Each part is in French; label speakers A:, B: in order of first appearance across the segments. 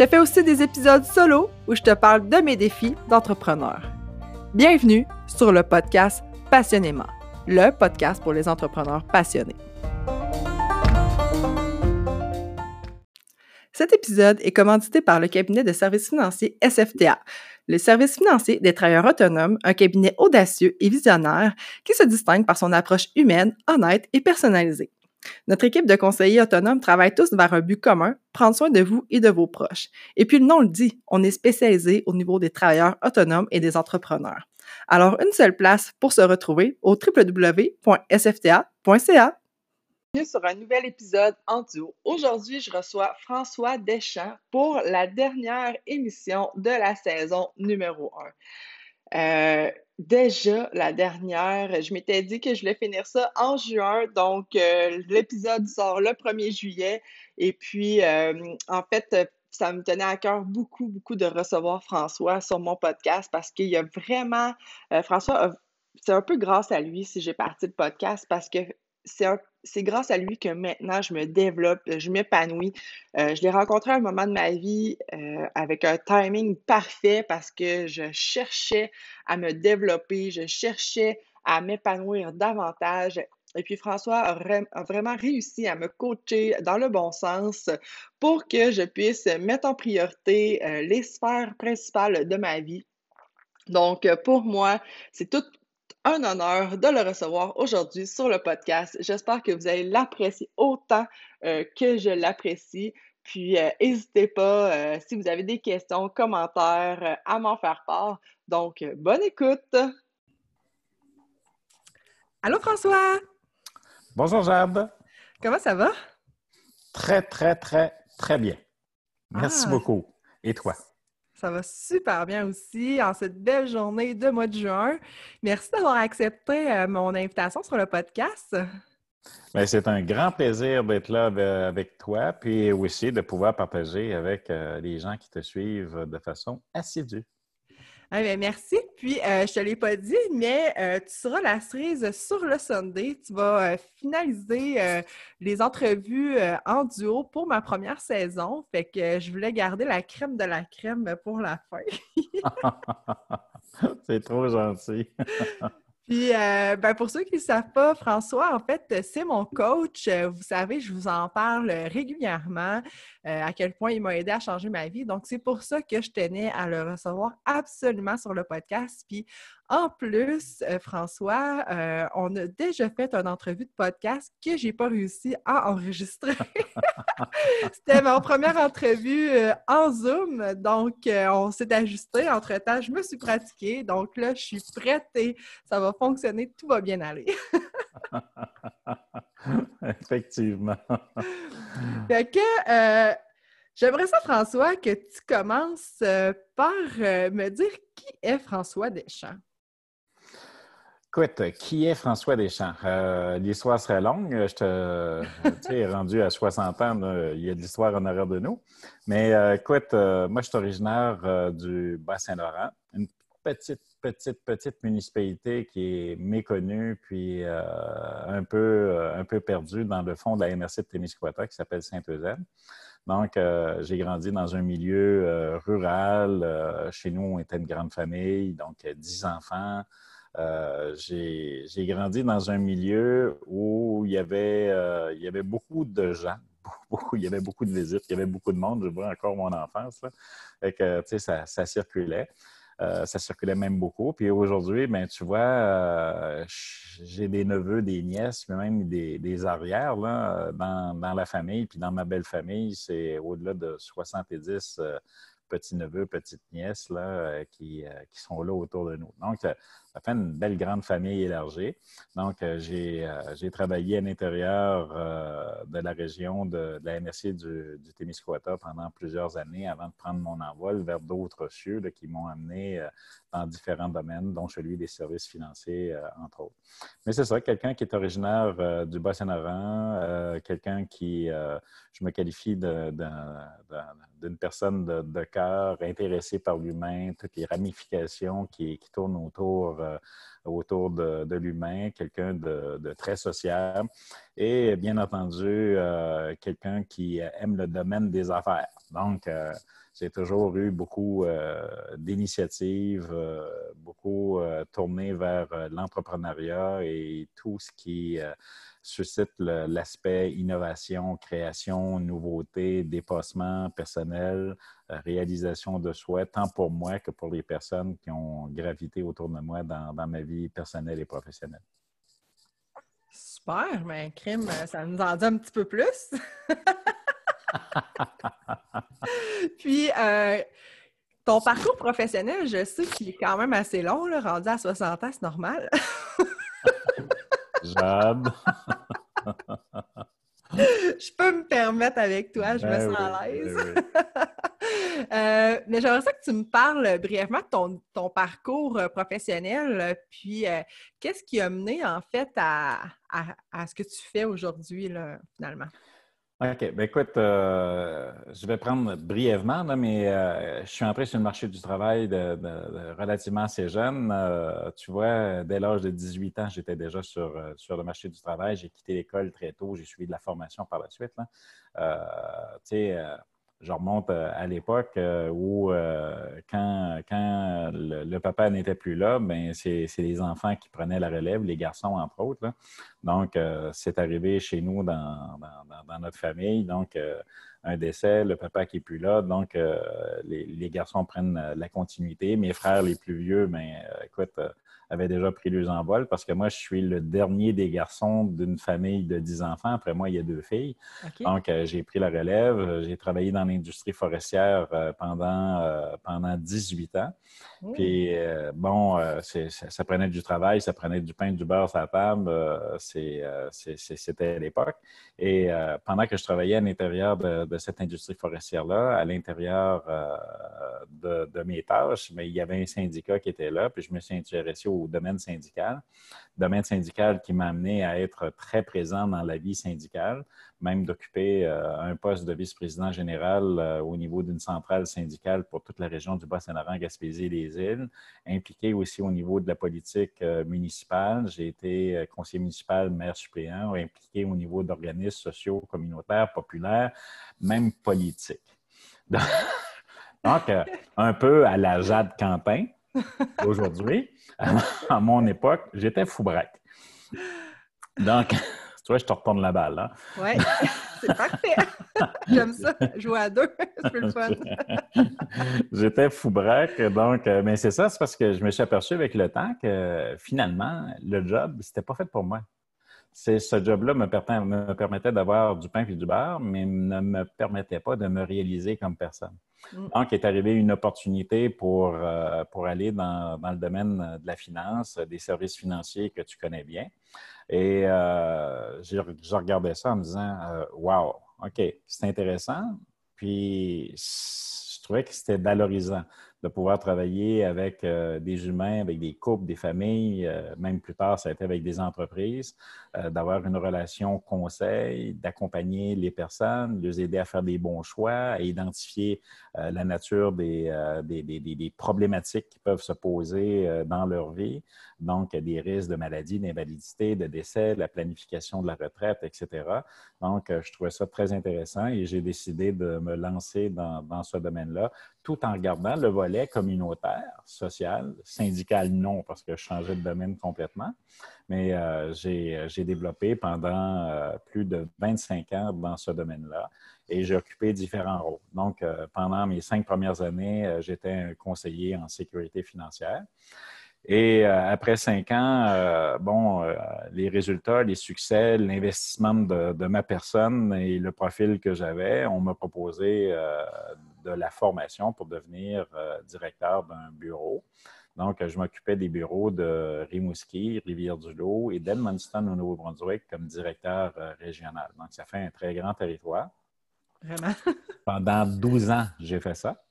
A: je fais aussi des épisodes solo où je te parle de mes défis d'entrepreneur. Bienvenue sur le podcast Passionnément, le podcast pour les entrepreneurs passionnés. Cet épisode est commandité par le cabinet de services financiers SFTA, le service financier des travailleurs autonomes, un cabinet audacieux et visionnaire qui se distingue par son approche humaine, honnête et personnalisée. Notre équipe de conseillers autonomes travaille tous vers un but commun, prendre soin de vous et de vos proches. Et puis le nom le dit, on est spécialisé au niveau des travailleurs autonomes et des entrepreneurs. Alors, une seule place pour se retrouver au www.sfta.ca. Bienvenue sur un nouvel épisode en duo. Aujourd'hui, je reçois François Deschamps pour la dernière émission de la saison numéro 1. Euh, déjà la dernière. Je m'étais dit que je voulais finir ça en juin, donc euh, l'épisode sort le 1er juillet. Et puis, euh, en fait, ça me tenait à cœur beaucoup, beaucoup de recevoir François sur mon podcast parce qu'il y a vraiment, euh, François, c'est un peu grâce à lui si j'ai parti de podcast parce que c'est grâce à lui que maintenant je me développe, je m'épanouis. Euh, je l'ai rencontré à un moment de ma vie euh, avec un timing parfait parce que je cherchais à me développer, je cherchais à m'épanouir davantage. Et puis François a, vraiment réussi à me coacher dans le bon sens pour que je puisse mettre en priorité euh, les sphères principales de ma vie. Donc, pour moi, c'est tout un honneur de le recevoir aujourd'hui sur le podcast. J'espère que vous allez l'apprécier autant euh, que je l'apprécie. Puis, euh, n'hésitez pas, euh, si vous avez des questions, commentaires, à m'en faire part. Donc, bonne écoute! Allô, François!
B: Bonjour, Jade!
A: Comment ça va?
B: Très, très, très, très bien. Merci ah. beaucoup. Et toi?
A: Ça va super bien aussi en cette belle journée de mois de juin. Merci d'avoir accepté euh, mon invitation sur le podcast.
B: Ben, c'est un grand plaisir d'être là avec toi, puis aussi de pouvoir partager avec euh, les gens qui te suivent de façon assidue.
A: Ah, ben, merci. Puis, euh, je ne te l'ai pas dit, mais euh, tu seras la cerise sur le Sunday. Tu vas euh, finaliser les entrevues en duo pour ma première saison. Fait que je voulais garder la crème de la crème pour la fin.
B: C'est trop gentil.
A: Puis, euh, ben pour ceux qui ne savent pas, François, en fait, c'est mon coach. Euh, vous savez, je vous en parle régulièrement, euh, à quel point il m'a aidé à changer ma vie. Donc, c'est pour ça que je tenais à le recevoir absolument sur le podcast. Puis, en plus, euh, François, euh, on a déjà fait une entrevue de podcast que j'ai pas réussi à enregistrer. C'était ma première entrevue euh, en Zoom, donc on s'est ajusté. Entre-temps, je me suis pratiquée, donc là, je suis prête et ça va fonctionner, tout va bien aller.
B: Effectivement.
A: fait que j'aimerais ça, François, que tu commences par me dire qui est François Deschamps.
B: Écoute, qui est François Deschamps? Euh, l'histoire serait longue. Je te, tu sais, rendu à 60 ans, il y a de l'histoire en arrière de nous. Mais euh, écoute, euh, moi, je suis originaire du Bas-Saint-Laurent, une petite, petite, petite municipalité qui est méconnue puis un, peu, un peu perdue dans le fond de la MRC de Témiscouata qui s'appelle Saint-Eusèbe. Donc, j'ai grandi dans un milieu rural. chez nous, on était une grande famille, donc 10 enfants. Euh, j'ai grandi dans un milieu où il y avait, euh, beaucoup de gens, beaucoup, il y avait beaucoup de visites, il y avait beaucoup de monde. Je vois encore mon enfance. Là. que, ça, circulait. Euh, ça circulait même beaucoup. Puis aujourd'hui, ben, tu vois, j'ai des neveux, des nièces, même des, arrières là, dans, la famille. Puis dans ma belle famille, c'est au-delà de 70 petits-neveux, petites-nièces qui, qui, sont là autour de nous. Donc, ça une belle grande famille élargie. Donc, euh, euh, j'ai travaillé à l'intérieur euh, de la région de, la MRC du, du, Témiscouata pendant plusieurs années avant de prendre mon envol vers d'autres cieux qui m'ont amené dans différents domaines, dont celui des services financiers, entre autres. Mais c'est ça, quelqu'un qui est originaire du Bas-Saint-Laurent, quelqu'un qui, je me qualifie d'une personne de, cœur intéressée par l'humain, toutes les ramifications qui tournent autour euh, autour de, l'humain, quelqu'un de, très sociable et bien entendu euh, quelqu'un qui aime le domaine des affaires. Donc, euh, j'ai toujours eu beaucoup d'initiatives, beaucoup tourné vers l'entrepreneuriat et tout ce qui suscite l'aspect innovation, création, nouveauté, dépassement personnel, euh, réalisation de souhaits, tant pour moi que pour les personnes qui ont gravité autour de moi dans, ma vie personnelle et professionnelle.
C: Super, mais crime, ça nous en dit un petit peu plus. Puis, euh, ton parcours professionnel, je sais qu'il est quand même assez long, là, rendu à 60 ans, c'est normal.
B: Jade.
C: je peux me permettre avec toi, je me ben sens à l'aise. Euh, mais j'aimerais ça que tu me parles brièvement de ton, parcours euh, professionnel, euh, puis qu'est-ce qui a mené en fait à, à ce que tu fais aujourd'hui, finalement?
B: OK. Ben écoute, euh, je vais prendre brièvement, mais euh, je suis entré sur le marché du travail de, relativement assez jeune. Euh, tu vois, dès l'âge de 18 ans, j'étais déjà sur, sur le marché du travail. J'ai quitté l'école très tôt. J'ai suivi de la formation par la suite. tu sais, je remonte euh, à l'époque euh, où, euh, quand, quand le, papa n'était plus là, ben c'est les enfants qui prenaient la relève, les garçons, entre autres. Donc, c'est arrivé chez nous dans, dans, notre famille. Donc, un décès, le papa qui n'est plus là. Donc, les, garçons prennent la continuité. Mes frères les plus vieux, ben, écoute, avaient déjà pris leurs envols parce que moi, je suis le dernier des garçons d'une famille de 10 enfants. Après moi, il y a deux filles. Donc, euh, j'ai pris la relève. J'ai travaillé dans l'industrie forestière euh, pendant, euh, pendant 18 ans. Mmh. Puis, bon, ça, prenait du travail, ça prenait du pain, du beurre sur la table. C'était à l'époque. Et pendant que je travaillais à l'intérieur de, cette industrie forestière-là, à l'intérieur de, de, mes tâches, mais il y avait un syndicat qui était là, puis je me suis intéressé au domaine syndical. Domaine syndical qui m'a amené à être très présent dans la vie syndicale, même d'occuper euh, un poste de vice-président général euh, au niveau d'une centrale syndicale pour toute la région du Bas-Saint-Laurent, Gaspésie et les îles, impliqué aussi au niveau de la politique euh, municipale. J'ai été conseiller municipal, maire suppléant, impliqué au niveau d'organismes sociaux, communautaires, populaires, même politiques. Donc, un peu à la Jade Quentin aujourd'hui. à mon époque, j'étais fou braque. Donc, tu vois, je te retourne la balle. Hein?
C: Oui, c'est parfait. J'aime ça, jouer à deux, c'est plus le fun.
B: j'étais fou braque, donc, euh, mais c'est ça, c'est parce que je me suis aperçu avec le temps que finalement, le job, c'était pas fait pour moi. Ce job-là me, me, permettait d'avoir du pain et du beurre, mais ne me permettait pas de me réaliser comme personne. Mm. Donc, est arrivée une opportunité pour, euh, pour aller dans, dans, le domaine de la finance, des services financiers que tu connais bien. Et euh, je regardais ça en me disant euh, Wow, OK, c'est intéressant. Puis, je trouvais que c'était valorisant de pouvoir travailler avec euh, des humains, avec des couples, des familles, euh, même plus tard, ça a été avec des entreprises, euh, d'avoir une relation conseil, d'accompagner les personnes, de les aider à faire des bons choix, à identifier la nature des, des, des, des, problématiques qui peuvent se poser dans leur vie, donc des risques de maladie, d'invalidité, de décès, de la planification de la retraite, etc. Donc, je trouvais ça très intéressant et j'ai décidé de me lancer dans, dans ce domaine-là tout en gardant le volet communautaire, social, syndical non, parce que je changeais de domaine complètement. Mais euh, j'ai développé pendant euh, plus de 25 ans dans ce domaine-là et j'ai occupé différents rôles. Donc, euh, pendant mes cinq premières années, j'étais un conseiller en sécurité financière. Et après cinq ans, bon, les résultats, les succès, l'investissement de, de, ma personne et le profil que j'avais, on m'a proposé de la formation pour devenir euh, directeur d'un bureau. Donc, je m'occupais des bureaux de Rimouski, Rivière-du-Loup et d'Edmundston au Nouveau-Brunswick comme directeur euh, régional. Donc, ça fait un très grand territoire.
C: Vraiment?
B: Pendant 12 ans, j'ai fait ça.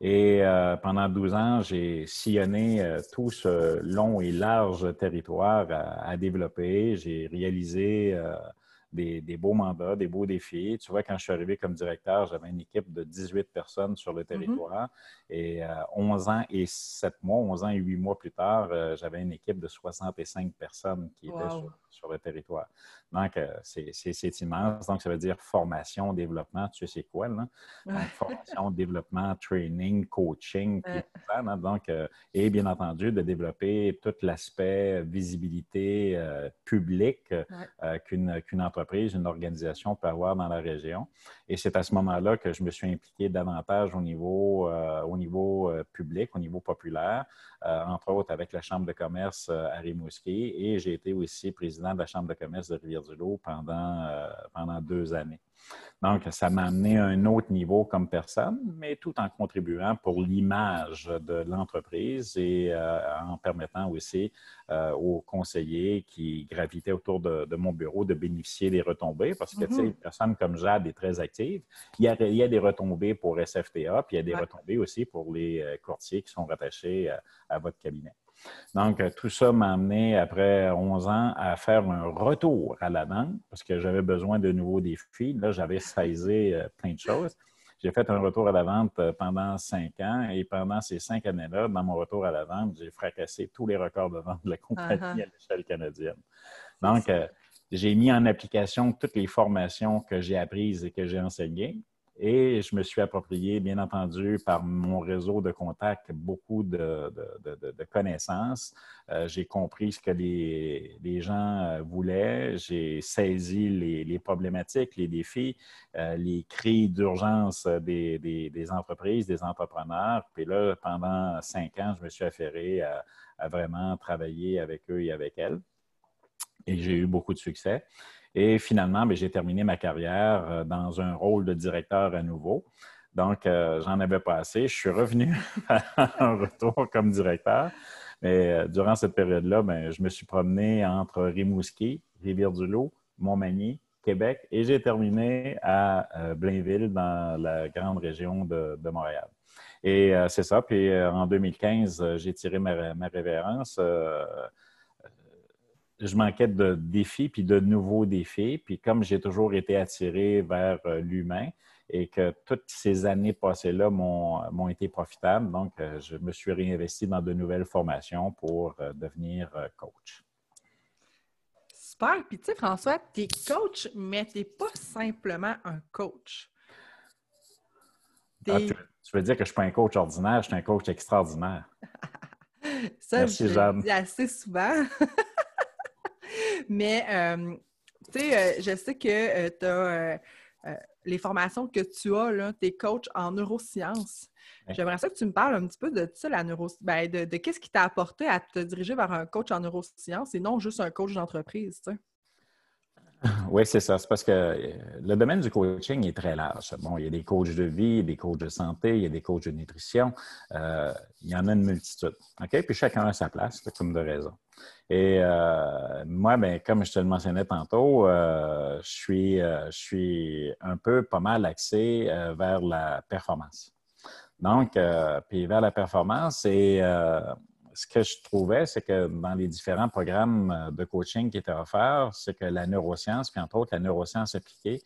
B: Et euh, pendant 12 ans, j'ai sillonné euh, tout ce long et large territoire à, développer. J'ai réalisé des, beaux mandats, des beaux défis. Tu vois, quand je suis arrivé comme directeur, j'avais une équipe de 18 personnes sur le mm-hmm. territoire. Et 11 ans et 7 mois, 11 ans et 8 mois plus tard, j'avais une équipe de 65 personnes qui étaient sur, sur, le territoire. Donc, euh, c'est immense. Donc, ça veut dire formation, développement. Tu sais, c'est quoi, là? formation, développement, training, coaching, tout ça. Donc, euh, et bien entendu, de développer tout l'aspect visibilité euh, publique qu'une entreprise, une organisation peut avoir dans la région. Et c'est à ce moment-là que je me suis impliqué davantage au niveau, au niveau public, au niveau populaire, entre autres avec la Chambre de commerce à Rimouski. Et j'ai été aussi président de la Chambre de commerce de Rivière du Loup pendant, euh, pendant deux années. Donc, ça m'a amené à un autre niveau comme personne, mais tout en contribuant pour l'image de l'entreprise et euh, en permettant aussi euh, aux conseillers qui gravitaient autour de, mon bureau de bénéficier des retombées parce que, tu sais, une personne comme Jade est très active. Il y a, il y a des retombées pour SFTA, puis il y a des retombées aussi pour les courtiers qui sont rattachés à votre cabinet. Donc, euh, tout ça m'a amené, après 11 ans, à faire un retour à la vente parce que j'avais besoin de nouveaux défis. Là, j'avais saisi euh, plein de choses. J'ai fait un retour à la vente euh, pendant cinq ans et pendant ces cinq années-là, dans mon retour à la vente, j'ai fracassé tous les records de vente de la compagnie uh-huh. à l'échelle canadienne. Donc, j'ai mis en application toutes les formations que j'ai apprises et que j'ai enseignées. Et je me suis approprié, bien entendu, par mon réseau de contacts, beaucoup de, connaissances. Euh, j'ai compris ce que les, gens euh, voulaient. J'ai saisi les, problématiques, les défis, euh, les cris d'urgence des, entreprises, des entrepreneurs. Puis là, pendant cinq ans, je me suis affairé à vraiment travailler avec eux et avec elles. Et j'ai eu beaucoup de succès. Et finalement, ben, j'ai terminé ma carrière euh, dans un rôle de directeur à nouveau. Donc, euh, j'en avais pas assez. Je suis revenu en retour comme directeur. Mais euh, durant cette période-là, ben, je me suis promené entre Rimouski, Rivière-du-Loup, Montmagny, Québec et j'ai terminé à Blainville, dans la grande région de, Montréal. Et c'est ça. Puis en 2015, j'ai tiré ma, ma révérence je manquais de défis, puis de nouveaux défis. Puis comme j'ai toujours été attiré vers euh, l'humain et que toutes ces années passées-là m'ont été profitables, donc euh, je me suis réinvesti dans de nouvelles formations pour euh, devenir coach.
C: Super. Puis tu sais, François, tu es coach, mais tu n'es pas simplement un coach.
B: Ah, tu, veux dire que je ne suis pas un coach ordinaire, je suis un coach extraordinaire.
C: Ça, Merci, je dis assez souvent. Mais, euh, tu sais, euh, je sais que euh, tu as les formations que tu as, là, tu es coach en neurosciences. J'aimerais ça que tu me parles un petit peu de ça, la neuro... Ben, de, qu'est-ce qui t'a apporté à te diriger vers un coach en neurosciences et non juste un coach d'entreprise, tu sais?
B: Oui, c'est ça. C'est parce que le domaine du coaching est très large. Bon, il y a des coachs de vie, des coachs de santé, il y a des coachs de nutrition. il y en a une multitude. OK? Puis chacun a sa place, comme de raison. Et euh, moi, ben, comme je te le mentionnais tantôt, euh, je, suis, euh, je suis un peu pas mal axé vers la performance. Donc, puis vers la performance, et ce que je trouvais, c'est que dans les différents programmes de coaching qui étaient offerts, c'est que la neuroscience, puis entre autres la neuroscience appliquée,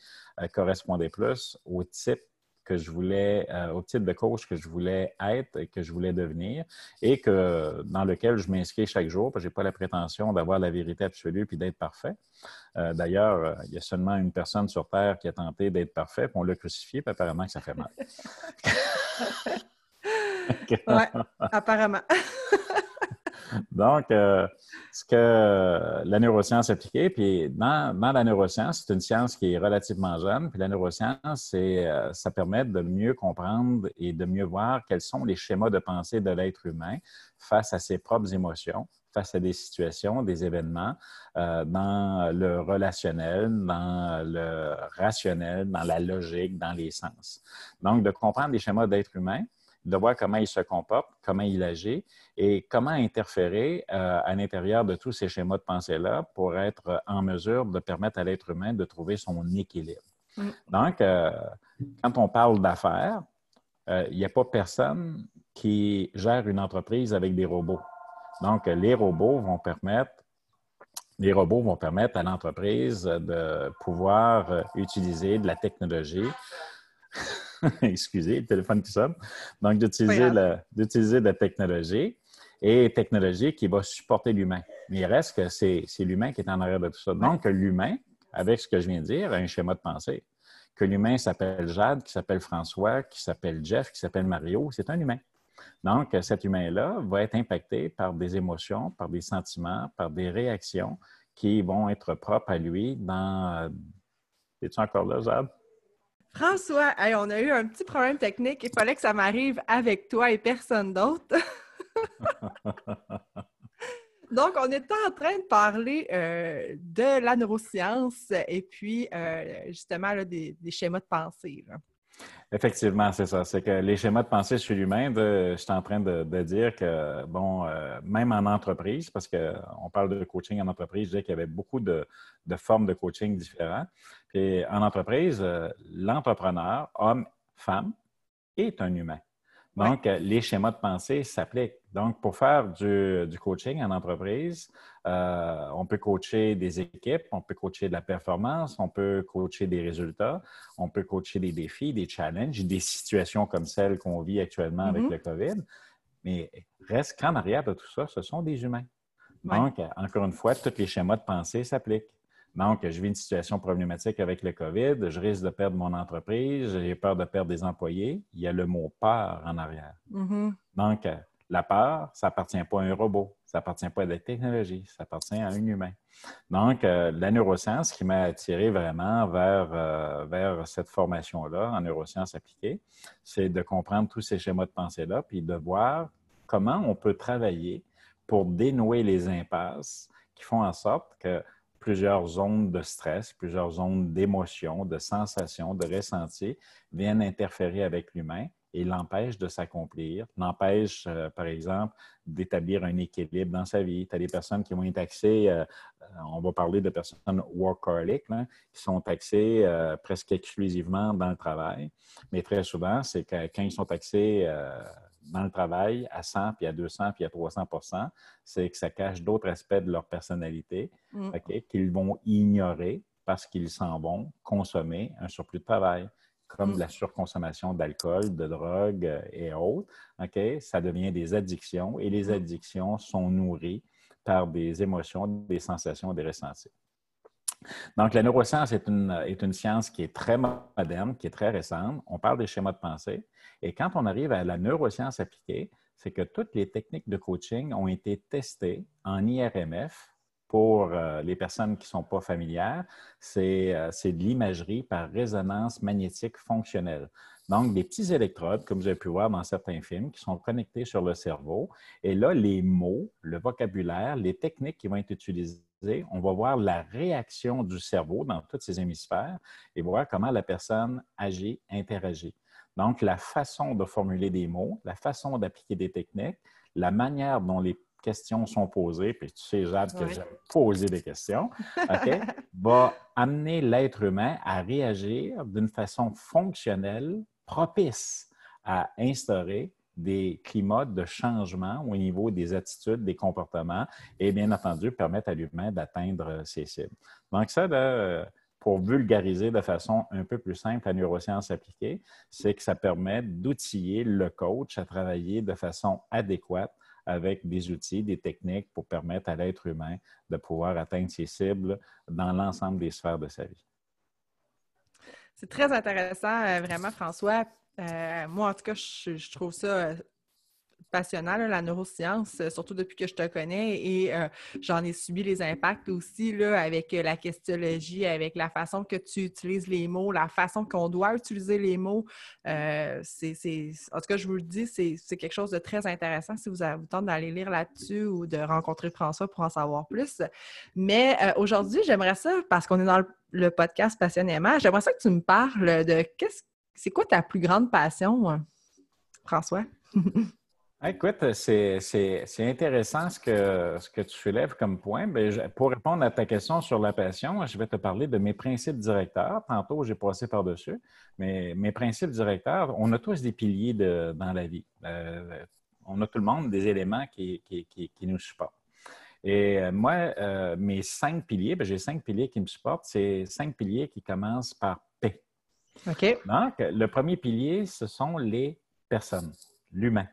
B: correspondait plus au type que je voulais, euh, au type de coach que je voulais être et que je voulais devenir et que dans lequel je m'inscris chaque jour, parce que je n'ai pas la prétention d'avoir la vérité absolue puis d'être parfait. Euh, d'ailleurs, euh, il y a seulement une personne sur Terre qui a tenté d'être parfait, puis on l'a crucifié, puis apparemment que ça fait mal.
C: oui, apparemment.
B: Donc, euh, ce que la neuroscience appliquée, puis dans, la neuroscience, c'est une science qui est relativement jeune, puis la neuroscience, euh, ça permet de mieux comprendre et de mieux voir quels sont les schémas de pensée de l'être humain face à ses propres émotions, face à des situations, des événements, euh, dans le relationnel, dans le rationnel, dans la logique, dans les sens. Donc, de comprendre les schémas d'être humain, de voir comment il se comporte, comment il agit et comment interférer euh, à l'intérieur de tous ces schémas de pensée-là pour être en mesure de permettre à l'être humain de trouver son équilibre. Mm. Donc, euh, quand on parle d'affaires, euh, il n'y a pas personne qui gère une entreprise avec des robots. Donc, les robots vont permettre les robots vont permettre à l'entreprise de pouvoir utiliser de la technologie excusez, le téléphone qui sonne. Donc, d'utiliser la, technologie et technologie qui va supporter l'humain. Mais il reste que c'est l'humain qui est en arrière de tout ça. Donc, l'humain, avec ce que je viens de dire, a un schéma de pensée. Que l'humain s'appelle Jade, qui s'appelle François, qui s'appelle Jeff, qui s'appelle Mario, c'est un humain. Donc, cet humain-là va être impacté par des émotions, par des sentiments, par des réactions qui vont être propres à lui dans. Es-tu encore là, Jade?
A: François, on a eu un petit problème technique. Il fallait que ça m'arrive avec toi et personne d'autre. Donc, on était en train de parler euh, de la neuroscience et puis euh, justement des, schémas de pensée.
B: Effectivement, c'est ça. C'est que les schémas de pensée chez l'humain, je suis en train de, dire que, bon, euh, même en entreprise, parce qu'on parle de coaching en entreprise, je disais qu'il y avait beaucoup de, formes de coaching différentes. En entreprise, euh, l'entrepreneur, homme, femme, est un humain. Donc, euh, les schémas de pensée s'appliquent. Donc, pour faire du, coaching en entreprise, euh, on peut coacher des équipes, on peut coacher de la performance, on peut coacher des résultats, on peut coacher des défis, des challenges, des situations comme celles qu'on vit actuellement avec mm-hmm. le COVID. Mais reste qu'en arrière de tout ça, ce sont des humains. Donc, encore une fois, tous les schémas de pensée s'appliquent. Donc, je vis une situation problématique avec le COVID, je risque de perdre mon entreprise, j'ai peur de perdre des employés. Il y a le mot peur en arrière. Mm-hmm. Donc, la peur, ça appartient pas à un robot, ça appartient pas à la technologie, ça appartient à un humain. Donc, euh, la neuroscience qui m'a attiré vraiment vers, euh, vers cette formation-là en neurosciences appliquées, c'est de comprendre tous ces schémas de pensée-là, puis de voir comment on peut travailler pour dénouer les impasses qui font en sorte que plusieurs zones de stress, plusieurs zones d'émotion, de sensations, de ressentis viennent interférer avec l'humain et l'empêchent de s'accomplir, l'empêchent, euh, par exemple, d'établir un équilibre dans sa vie. Tu as des personnes qui vont être taxées, euh, on va parler de personnes workaholic, qui sont taxées euh, presque exclusivement dans le travail, mais très souvent, c'est quand ils sont taxés dans le travail à 100, puis à 200, puis à 300 c'est que ça cache d'autres aspects de leur personnalité mm. qu'ils vont ignorer parce qu'ils s'en vont consommer un surplus de travail, comme mm. la surconsommation d'alcool, de drogue euh, et autres. Ça devient des addictions et les mm. addictions sont nourries par des émotions, des sensations, des ressentis. Donc, la neuroscience est une, est une science qui est très moderne, qui est très récente. On parle des schémas de pensée. Et quand on arrive à la neuroscience appliquée, c'est que toutes les techniques de coaching ont été testées en IRMF. Pour euh, les personnes qui ne sont pas familières, euh, c'est de l'imagerie par résonance magnétique fonctionnelle. Donc, des petits électrodes, comme vous avez pu voir dans certains films, qui sont connectés sur le cerveau. Et là, les mots, le vocabulaire, les techniques qui vont être utilisées, on va voir la réaction du cerveau dans tous ces hémisphères et voir comment la personne agit, interagit. Donc, la façon de formuler des mots, la façon d'appliquer des techniques, la manière dont les questions sont posées, puis tu sais, Jade, que j'aime poser des questions, va amener l'être humain à réagir d'une façon fonctionnelle, propice à instaurer des climats de changement au niveau des attitudes, des comportements et bien entendu permettre à l'humain d'atteindre ses cibles. Donc ça, pour vulgariser de façon un peu plus simple la neuroscience appliquée, c'est que ça permet d'outiller le coach à travailler de façon adéquate avec des outils, des techniques pour permettre à l'être humain de pouvoir atteindre ses cibles dans l'ensemble des sphères de sa vie.
A: C'est très intéressant, euh, vraiment, François. Euh, moi, en tout cas, je trouve ça euh, passionnant, la neuroscience, euh, surtout depuis que je te connais. Et j'en ai subi les impacts aussi là, avec la questiologie, avec la façon que tu utilises les mots, la façon qu'on doit utiliser les mots. c'est, En tout cas, je vous le dis, c'est, quelque chose de très intéressant si vous avez le temps d'aller lire là-dessus ou de rencontrer François pour en savoir plus. Mais aujourd'hui, j'aimerais ça, parce qu'on est dans le, le podcast Passionnément, j'aimerais ça que tu me parles de qu'est-ce c'est quoi ta plus grande passion? François?
B: Écoute, c'est intéressant ce que, ce que tu soulèves comme point. Ben, pour répondre à ta question sur la passion, je vais te parler de mes principes directeurs. Tantôt, j'ai passé par-dessus, mais mes principes directeurs, on a tous des piliers dans la vie. Euh, on a tout le monde des éléments qui, nous supportent. Et euh, moi, euh, mes cinq piliers, ben, j'ai cinq piliers qui me supportent, c'est cinq piliers qui commencent par P.
A: OK.
B: Donc, le premier pilier, ce sont les personnes, l'humain.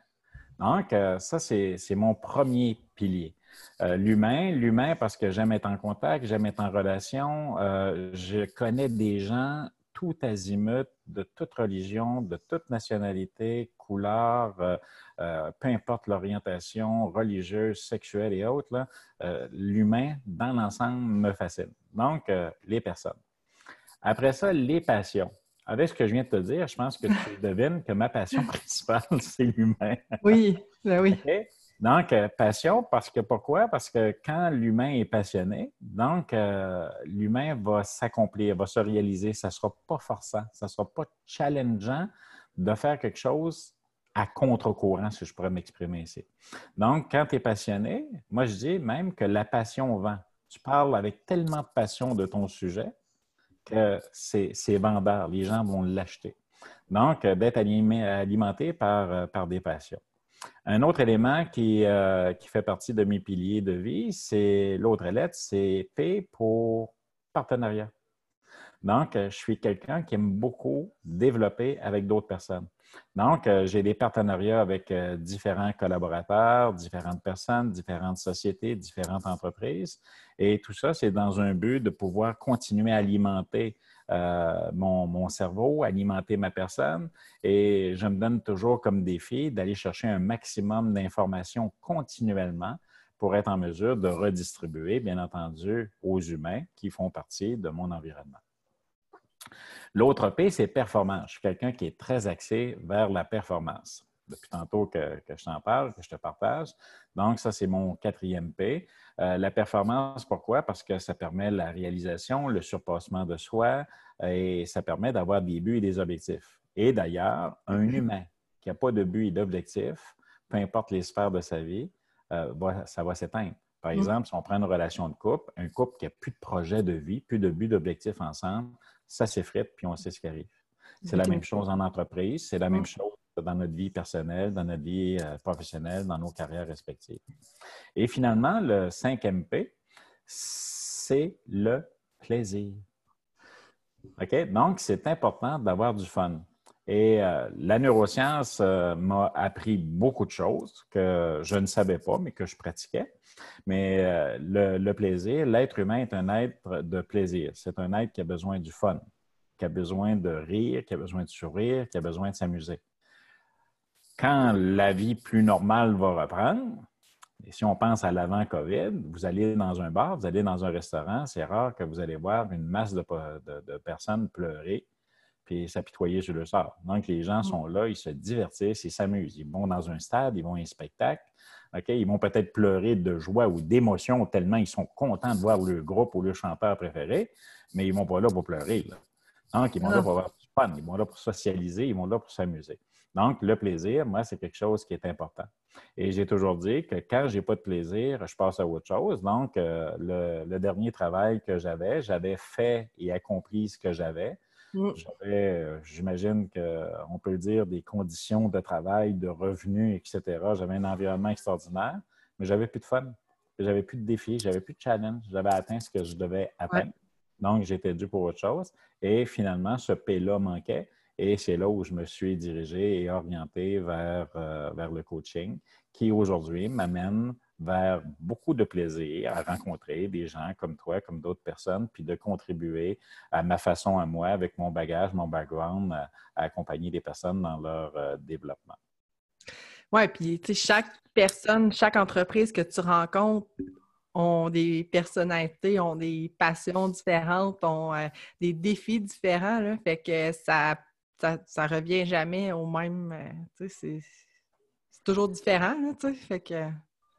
B: Donc, euh, ça, c'est mon premier pilier. Euh, l'humain, l'humain parce que j'aime être en contact, j'aime être en relation. Euh, je connais des gens tout azimut, de toute religion, de toute nationalité, couleur, peu importe l'orientation religieuse, sexuelle et autres. L'humain, dans l'ensemble, me fascine. Donc, les personnes. Après ça, les passions. Avec ce que je viens de te dire, je pense que tu devines que ma passion principale, c'est l'humain.
A: Oui, ben oui.
B: Donc, euh, passion, parce que pourquoi? Parce que quand l'humain est passionné, donc euh, l'humain va s'accomplir, va se réaliser. Ça ne sera pas forçant, ça ne sera pas challengeant de faire quelque chose à contre-courant, si je pourrais m'exprimer ici. Donc, quand tu es passionné, moi je dis même que la passion vend. Tu parles avec tellement de passion de ton sujet que c'est vendeur. Les gens vont l'acheter. Donc, euh, d'être alimenté par, euh, par des passions. Un autre élément qui, euh, qui, fait partie de mes piliers de vie, c'est l'autre lettre, c'est P pour partenariat. Donc, je suis quelqu'un qui aime beaucoup développer avec d'autres personnes. Donc, euh, j'ai des partenariats avec euh, différents collaborateurs, différentes personnes, différentes sociétés, différentes entreprises. Et tout ça, c'est dans un but de pouvoir continuer à alimenter euh, mon, cerveau, alimenter ma personne. Et je me donne toujours comme défi d'aller chercher un maximum d'informations continuellement pour être en mesure de redistribuer, bien entendu, aux humains qui font partie de mon environnement. L'autre P, c'est performance. Je suis quelqu'un qui est très axé vers la performance. Depuis tantôt que, je t'en parle, que je te partage. Donc, ça, c'est mon quatrième P. Euh, la performance, pourquoi? Parce que ça permet la réalisation, le surpassement de soi et ça permet d'avoir des buts et des objectifs. Et d'ailleurs, un humain qui n'a pas de but et d'objectif, peu importe les sphères de sa vie, euh, ça va s'éteindre. Par mm. exemple, si on prend une relation de couple, un couple qui n'a plus de projet de vie, plus de but d'objectif ensemble, ça s'effrite, puis on sait ce qui arrive. C'est la même chose en entreprise, c'est la même chose dans notre vie personnelle, dans notre vie euh, professionnelle, dans nos carrières respectives. Et finalement, le 5MP, c'est le plaisir. OK? Donc, c'est important d'avoir du fun. Et euh, la neuroscience euh, m'a appris beaucoup de choses que je ne savais pas, mais que je pratiquais. Mais euh, le, plaisir, l'être humain est un être de plaisir. C'est un être qui a besoin du fun, qui a besoin de rire, qui a besoin de sourire, qui a besoin de s'amuser. Quand la vie plus normale va reprendre, et si on pense à l'avant-COVID, vous allez dans un bar, vous allez dans un restaurant, c'est rare que vous allez voir une masse de personnes pleurer puis s'apitoyer sur le sort. Donc, les gens sont là, ils se divertissent, ils s'amusent. Ils vont dans un stade, ils vont à un spectacle. OK? Ils vont peut-être pleurer de joie ou d'émotion tellement ils sont contents de voir le groupe ou le chanteur préféré, mais ils ne vont pas là pour pleurer. Donc, ils vont là ah. pour avoir du fun, ils vont là pour socialiser, ils vont là pour s'amuser. Donc, le plaisir, moi, c'est quelque chose qui est important. Et j'ai toujours dit que quand je n'ai pas de plaisir, je passe à autre chose. Donc, euh, le, dernier travail que j'avais, j'avais fait et accompli ce que j'avais. Mm. J'avais, euh, j'imagine qu'on peut dire, des conditions de travail, de revenus, etc. J'avais un environnement extraordinaire, mais j'avais plus de fun. J'avais plus de défis, j'avais plus de challenge. J'avais atteint ce que je devais atteindre. Donc, j'étais dû pour autre chose. Et finalement, ce P-là manquait. Et c'est là où je me suis dirigé et orienté vers, euh, vers le coaching, qui aujourd'hui m'amène vers beaucoup de plaisir à rencontrer des gens comme toi, comme d'autres personnes, puis de contribuer à ma façon à moi, avec mon bagage, mon background, à, accompagner des personnes dans leur euh, développement.
A: Oui, puis tu sais, chaque personne, chaque entreprise que tu rencontres ont des personnalités, ont des passions différentes, ont euh, des défis différents. Fait que ça, ça, revient jamais au même. Euh, tu sais, c'est toujours différent. Tu sais, fait que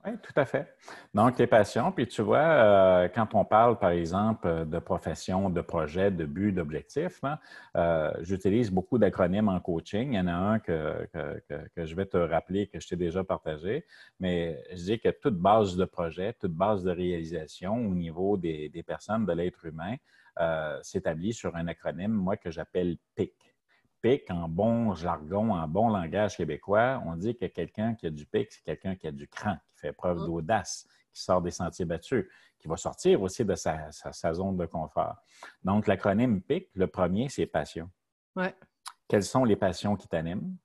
B: Oui, tout à fait. Donc, les passions, puis tu vois, euh, quand on parle, par exemple, de profession, de projet, de but, d'objectif, euh, j'utilise beaucoup d'acronymes en coaching. Il y en a un que, je vais te rappeler, que je t'ai déjà partagé, mais je dis que toute base de projet, toute base de réalisation au niveau des, personnes, de l'être humain, euh, s'établit sur un acronyme, moi, que j'appelle PIC pic, en bon jargon, en bon langage québécois, on dit que quelqu'un qui a du pic, c'est quelqu'un qui a du cran, qui fait preuve mm. d'audace, qui sort des sentiers battus, qui va sortir aussi de sa, zone de confort. Donc, l'acronyme PIC, le premier, c'est passion.
A: Ouais.
B: Quelles sont les passions qui t'animent?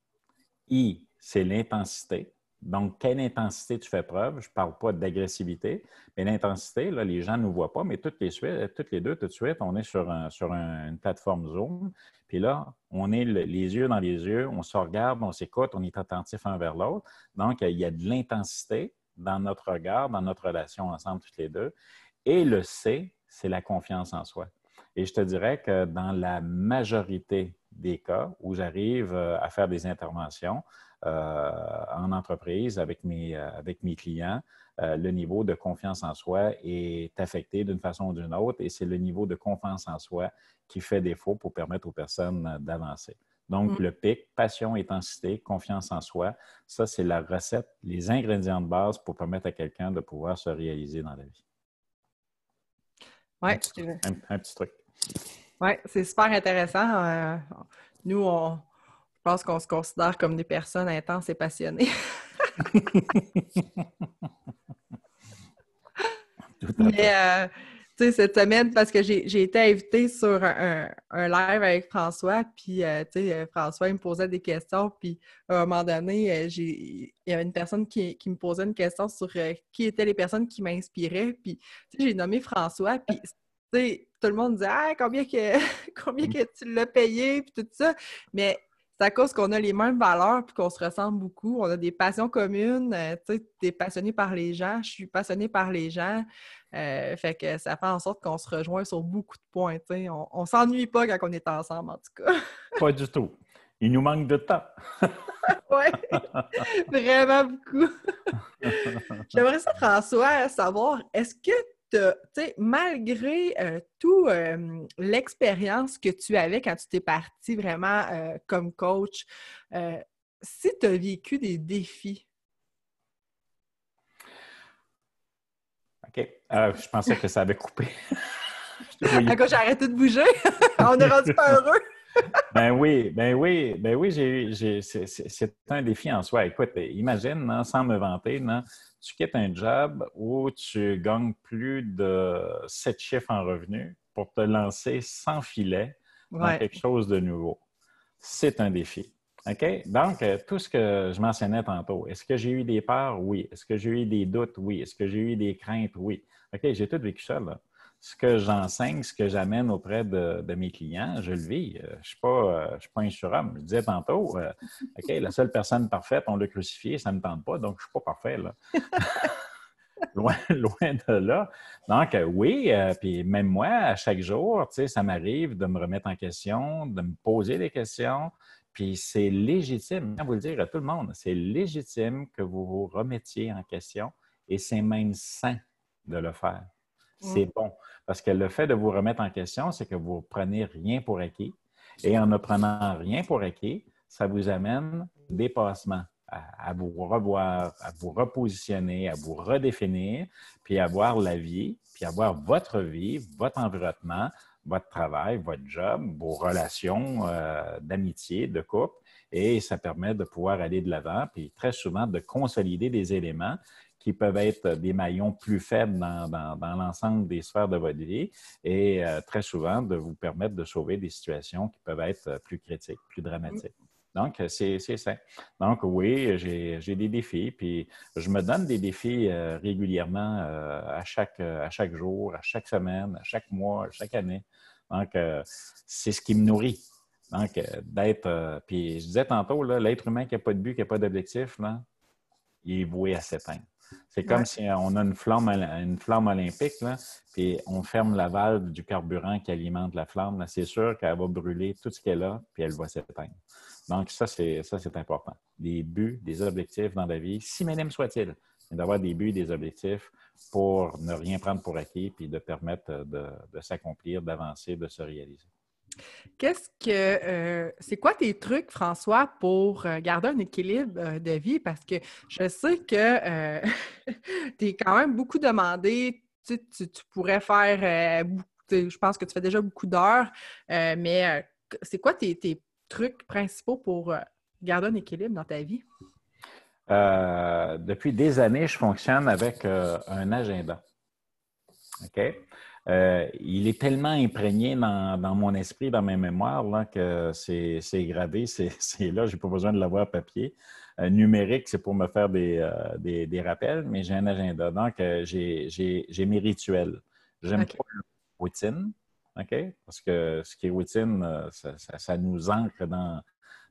B: I, c'est l'intensité. Donc, quelle intensité tu fais preuve? Je ne parle pas d'agressivité, mais l'intensité, là, les gens ne nous voient pas, mais toutes les, toutes les deux, tout de suite, on est sur, une plateforme Zoom. Puis là, on est les yeux dans les yeux, on se regarde, on s'écoute, on est attentif un vers l'autre. Donc, il y a de l'intensité dans notre regard, dans notre relation ensemble, toutes les deux. Et le C, c'est la confiance en soi. Et je te dirais que dans la majorité des cas où j'arrive euh, à faire des interventions, en entreprise avec mes, euh, avec mes clients, euh, le niveau de confiance en soi est affecté d'une façon ou d'une autre et c'est le niveau de confiance en soi qui fait défaut pour permettre aux personnes d'avancer. Donc, mm. le pic, passion, intensité, confiance en soi, ça, c'est la recette, les ingrédients de base pour permettre à quelqu'un de pouvoir se réaliser dans la vie.
A: Oui,
B: un, petit truc.
A: Oui, c'est super intéressant. nous, on, pense qu'on se considère comme des personnes intenses et passionnées. Mais, euh, tu sais, cette semaine, parce que j'ai été invitée sur un, live avec François, puis, euh, tu sais, euh, François, il me posait des questions, puis à un moment donné, il y avait une personne qui, me posait une question sur qui étaient les personnes qui m'inspiraient, puis, tu sais, j'ai nommé François, puis, tu sais, tout le monde disait ah, combien que combien que tu l'as payé puis tout ça. Mais c'est à cause qu'on a les mêmes valeurs puis qu'on se ressemble beaucoup. On a des passions communes. Euh, tu es passionné par les gens, je suis passionnée par les gens. Euh, fait que ça fait en sorte qu'on se rejoint sur beaucoup de points. On, on s'ennuie pas quand on est ensemble, en tout cas.
B: pas du tout. Il nous manque de temps.
A: oui, vraiment beaucoup. J'aimerais ça, François, savoir, est-ce que malgré euh, toute euh, l'expérience que tu avais quand tu t'es parti vraiment euh, comme coach, si tu as vécu des défis?
B: OK. je pensais que ça avait coupé.
A: Quand j'ai arrêté de bouger, on est rendu pas heureux.
B: Ben oui, ben oui, ben oui, c'est un défi en soi. Écoute, imagine, hein, sans me vanter, tu quittes un job où tu gagnes plus de sept chiffres en revenus pour te lancer sans filet dans quelque chose de nouveau. C'est un défi. OK? Donc, euh, tout ce que je mentionnais tantôt, est-ce que j'ai eu des peurs? Oui. Est-ce que j'ai eu des doutes? Oui. Est-ce que j'ai eu des craintes? Oui. OK, j'ai tout vécu ça, là ce que j'enseigne, ce que j'amène auprès de, mes clients, je le vis. Euh, je ne suis, euh, suis, pas un surhomme. Je disais tantôt, euh, OK, la seule personne parfaite, on l'a crucifié, ça ne me tente pas, donc je ne suis pas parfait. Là. loin, loin de là. Donc, oui, puis même moi, à chaque jour, ça m'arrive de me remettre en question, de me poser des questions. Puis c'est légitime, je vous le dire à tout le monde, c'est légitime que vous vous remettiez en question et c'est même sain de le faire. C'est mm. bon. Parce que le fait de vous remettre en question, c'est que vous ne prenez rien pour acquis. Et en ne prenant rien pour acquis, ça vous amène dépassement, à, à, vous revoir, à vous repositionner, à vous redéfinir, puis à voir la vie, puis à voir votre vie, votre environnement, votre travail, votre job, vos relations euh, d'amitié, de couple. Et ça permet de pouvoir aller de l'avant, puis très souvent de consolider des éléments qui peuvent être des maillons plus faibles dans, l'ensemble des sphères de votre vie et euh, très souvent de vous permettre de sauver des situations qui peuvent être plus critiques, plus dramatiques. Donc, c'est ça. Donc, oui, j'ai des défis, puis je me donne des défis euh, régulièrement euh, à, chaque, à chaque jour, à chaque semaine, à chaque mois, à chaque année. Donc, c'est ce qui me nourrit. Donc, d'être. puis je disais tantôt, l'être humain qui n'a pas de but, qui n'a pas d'objectif, il est voué à s'éteindre. C'est comme si on a une flamme, une flamme olympique, là, puis on ferme la valve du carburant qui alimente la flamme. C'est sûr qu'elle va brûler tout ce qu'elle a, puis elle va s'éteindre. Donc, ça, c'est ça, c'est important. Des buts, des objectifs dans la vie, si minimes soient-ils. d'avoir des buts, des objectifs pour ne rien prendre pour acquis, puis de permettre de, s'accomplir, d'avancer, de se réaliser.
A: Qu'est-ce que euh, c'est quoi tes trucs, François, pour euh, garder un équilibre euh, de vie? Parce que je sais que tu es quand même beaucoup demandé. Tu, pourrais faire je pense que tu fais déjà beaucoup d'heures, mais c'est quoi tes, tes, trucs principaux pour garder un équilibre dans ta vie?
B: Depuis des années, je fonctionne avec un agenda. OK? Euh, il est tellement imprégné dans, mon esprit, dans mes mémoires, là, que c'est gravé, c'est là, je n'ai pas besoin de l'avoir papier. numérique, c'est pour me faire des, des, rappels, mais j'ai un agenda. Donc, j'ai mes rituels. J'aime pas la routine, OK? Parce que ce qui est routine, ça nous ancre dans,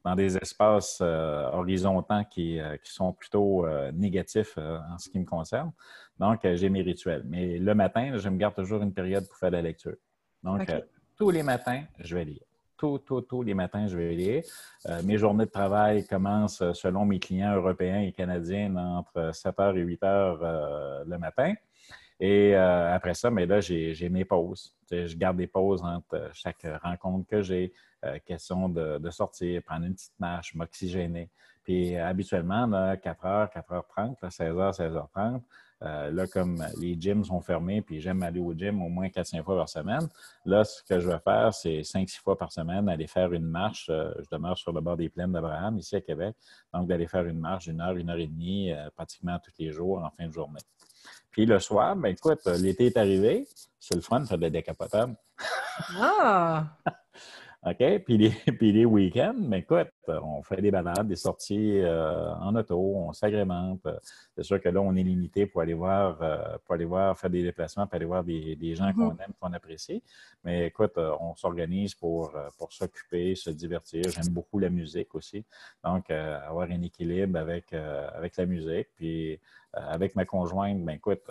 B: dans des espaces euh, horizontaux qui, euh, qui, sont plutôt euh, négatifs en ce qui me concerne. Donc, j'ai mes rituels. Mais le matin, je me garde toujours une période pour faire la lecture. Donc, tous les matins, je vais lire. Tous, tous, tous les matins, je vais lire. mes journées de travail commencent selon mes clients européens et canadiens entre 7 h et 8 h le matin. Et après ça, mais là, j'ai mes pauses. je garde des pauses entre chaque rencontre que j'ai. Euh, question de, sortir, prendre une petite marche, m'oxygéner. Puis habituellement, 4h, 4h30, 16h, 16h30, là, comme les gyms sont fermés, puis j'aime aller au gym au moins 4-5 fois par semaine, là, ce que je vais faire, c'est 5-6 fois par semaine, aller faire une marche. Euh, je demeure sur le bord des plaines d'Abraham, ici à Québec. Donc, d'aller faire une marche d'une heure, une heure et demie, euh, pratiquement tous les jours en fin de journée. Puis le soir, ben écoute, l'été est arrivé, c'est le fun de faire des décapotables.
A: Ah!
B: OK? Puis les, puis les week-ends, mais écoute, on fait des balades, des sorties euh, en auto, on s'agrémente. C'est sûr que là, on est limité pour aller voir, euh, pour aller voir, faire des déplacements, pour aller voir des, gens qu'on mm-hmm. aime, qu'on apprécie. Mais écoute, euh, on s'organise pour, pour s'occuper, se divertir. J'aime beaucoup la musique aussi. Donc, avoir un équilibre avec, avec la musique. Puis avec ma conjointe, ben écoute,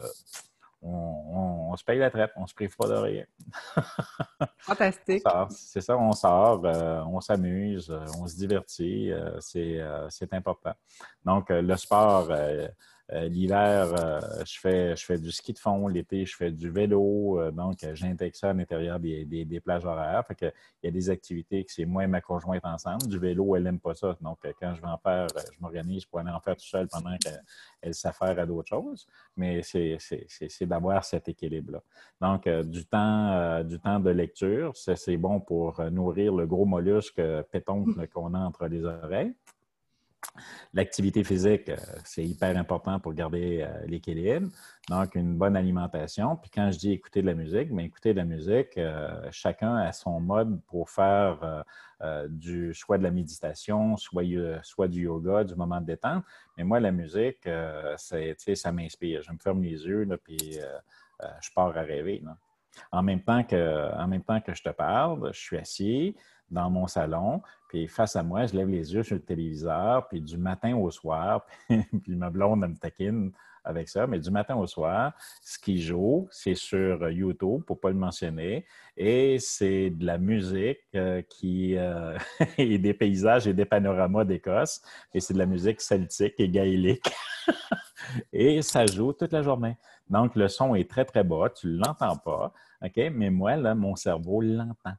B: on, se paye la traite, on se prive pas de rien.
A: Fantastique.
B: C'est ça, on sort, euh, on s'amuse, euh, on se divertit, euh, c'est important. Donc, le sport, l'hiver, euh, je, fais, je fais du ski de fond. L'été, je fais du vélo. Euh, donc, j'intègre ça à l'intérieur des, des, plages horaires. Fait que, il y a des activités que c'est moi et ma conjointe ensemble. Du vélo, elle n'aime pas ça. Donc, quand je vais en faire, je m'organise pour aller en faire tout seul pendant qu'elle s'affaire à d'autres choses. Mais c'est d'avoir cet équilibre-là. Donc, du, temps, du temps de lecture, c'est bon pour nourrir le gros mollusque pétoncle qu'on a entre les oreilles. L'activité physique, euh, c'est hyper important pour garder euh, l'équilibre. Donc, une bonne alimentation. Puis quand je dis écouter de la musique, mais écouter de la musique, euh, chacun a son mode pour faire du, soit de la méditation, soit, du yoga, du moment de détente. Mais moi, la musique, ça m'inspire. Je me ferme les yeux, là, puis je pars à rêver. En même, temps que, en même temps que je te parle, je suis assis, dans mon salon, puis face à moi, je lève les yeux sur le téléviseur, puis du matin au soir, puis, ma blonde, me taquine avec ça, mais du matin au soir, ce qui joue, c'est sur YouTube, pour ne pas le mentionner, et c'est de la musique euh, qui euh, et des paysages et des panoramas d'Écosse, et c'est de la musique celtique et gaélique. et ça joue toute la journée. Donc, le son est très, très bas, tu ne l'entends pas, OK? Mais moi, là, mon cerveau l'entend.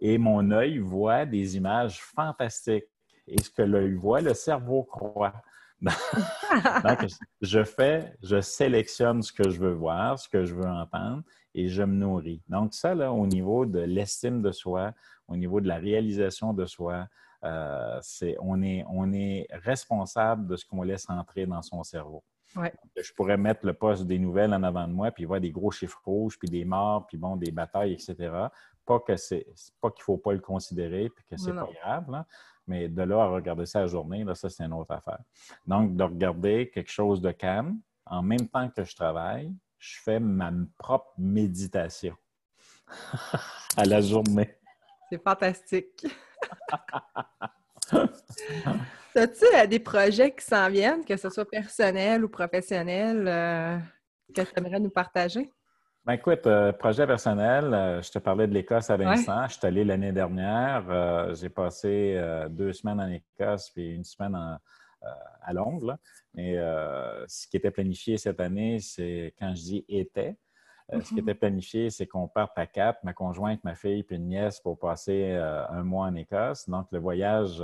B: Et mon œil voit des images fantastiques. Et ce que l'œil voit, le cerveau croit. Donc, je fais, je sélectionne ce que je veux voir, ce que je veux entendre et je me nourris. Donc, ça, là, au niveau de l'estime de soi, au niveau de la réalisation de soi, euh, c'est, on, est, on est responsable de ce qu'on laisse entrer dans son cerveau. Je pourrais mettre le poste des nouvelles en avant de moi, puis voir des gros chiffres rouges, puis des morts, puis bon, des batailles, etc. Pas que c'est pas qu'il ne faut pas le considérer, puis que c'est pas grave, mais de là à regarder ça la journée, là, ça, c'est une autre affaire. Donc, de regarder quelque chose de calme, en même temps que je travaille, je fais ma propre méditation à la journée.
A: C'est fantastique. As-tu euh, des projets qui s'en viennent, que ce soit personnel ou professionnel, euh, que tu aimerais nous partager?
B: Ben écoute, euh, projet personnel, je te parlais de l'Écosse à l'instant. Je suis allé l'année dernière. j'ai passé deux semaines en Écosse puis une semaine à Londres. Mais ce qui était planifié cette année, c'est quand je dis était, ce qui mm-hmm. était planifié, c'est qu'on parte à Cap, ma conjointe, ma fille, puis une nièce pour passer un mois en Écosse. Donc, le voyage,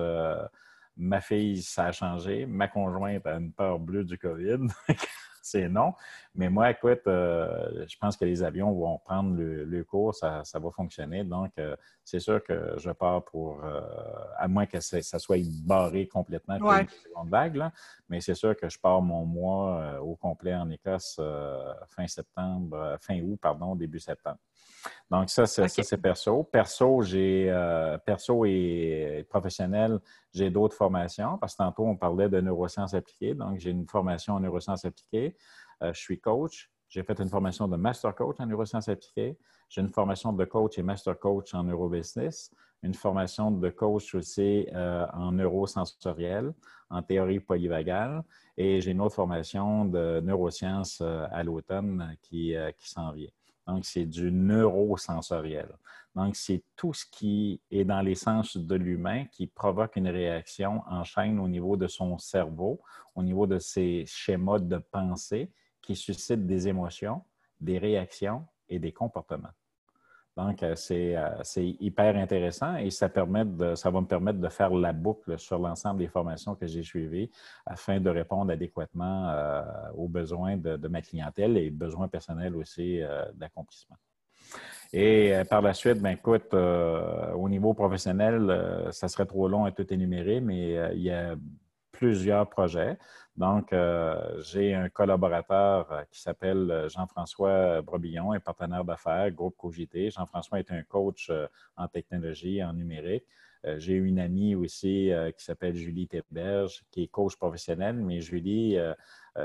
B: ma fille, ça a changé. Ma conjointe a une peur bleue du COVID. c'est non. Mais moi, écoute, euh, je pense que les avions vont prendre le, cours, ça, va fonctionner. Donc, euh, c'est sûr que je pars pour, euh, à moins que ça, soit barré complètement pour une seconde vague, mais c'est sûr que je pars mon mois au complet en Écosse fin septembre, fin août, pardon, début septembre. Donc, ça, c'est perso. Perso, j'ai perso et professionnel, j'ai d'autres formations parce que tantôt, on parlait de neurosciences appliquées. Donc, j'ai une formation en neurosciences appliquées. Euh, je suis coach. J'ai fait une formation de master coach en neurosciences appliquées. J'ai une formation de coach et master coach en neurobusiness. Une formation de coach aussi euh, en neurosensoriel, en théorie polyvagale. Et j'ai une autre formation de neurosciences euh, à l'automne qui, qui s'en vient. Donc, c'est du neurosensoriel. Donc, c'est tout ce qui est dans les sens de l'humain qui provoque une réaction en chaîne au niveau de son cerveau, au niveau de ses schémas de pensée qui suscite des émotions, des réactions et des comportements. Donc, euh, euh, c'est hyper intéressant et ça, va me permettre de faire la boucle sur l'ensemble des formations que j'ai suivies afin de répondre adéquatement euh, aux besoins de, ma clientèle et besoins personnels aussi d'accomplissement. Et par la suite, ben, écoute, au niveau professionnel, ça serait trop long à tout énumérer, mais il y a plusieurs projets. Donc, euh, j'ai un collaborateur euh, qui s'appelle euh, Jean-François Brebillon, un partenaire d'affaires, groupe Cogité. Jean-François est un coach en technologie, en numérique. J'ai une amie aussi qui s'appelle Julie Théberge, qui est coach professionnelle, mais Julie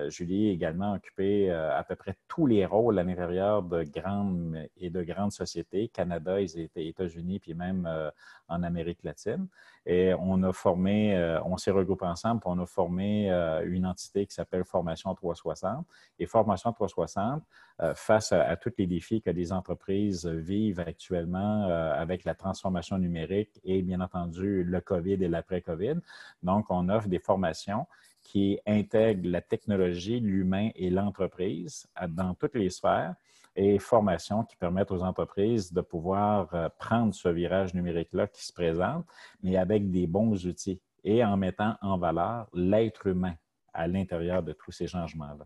B: Julie a également occupé euh, à peu près tous les rôles à l'intérieur de grandes et de grandes sociétés, Canada, États-Unis, puis même euh, en Amérique latine. Et on a formé, on s'est regroupé ensemble, puis on a formé une entité qui s'appelle Formation 360. Et Formation 360, face à, tous les défis que les entreprises vivent actuellement avec la transformation numérique et bien entendu le COVID et l'après-COVID. Donc, on offre des formations qui intègre la technologie, l'humain et l'entreprise dans toutes les sphères et formations qui permettent aux entreprises de pouvoir euh, prendre ce virage numérique-là qui se présente, mais avec des bons outils et en mettant en valeur l'être humain à l'intérieur de tous ces changements-là.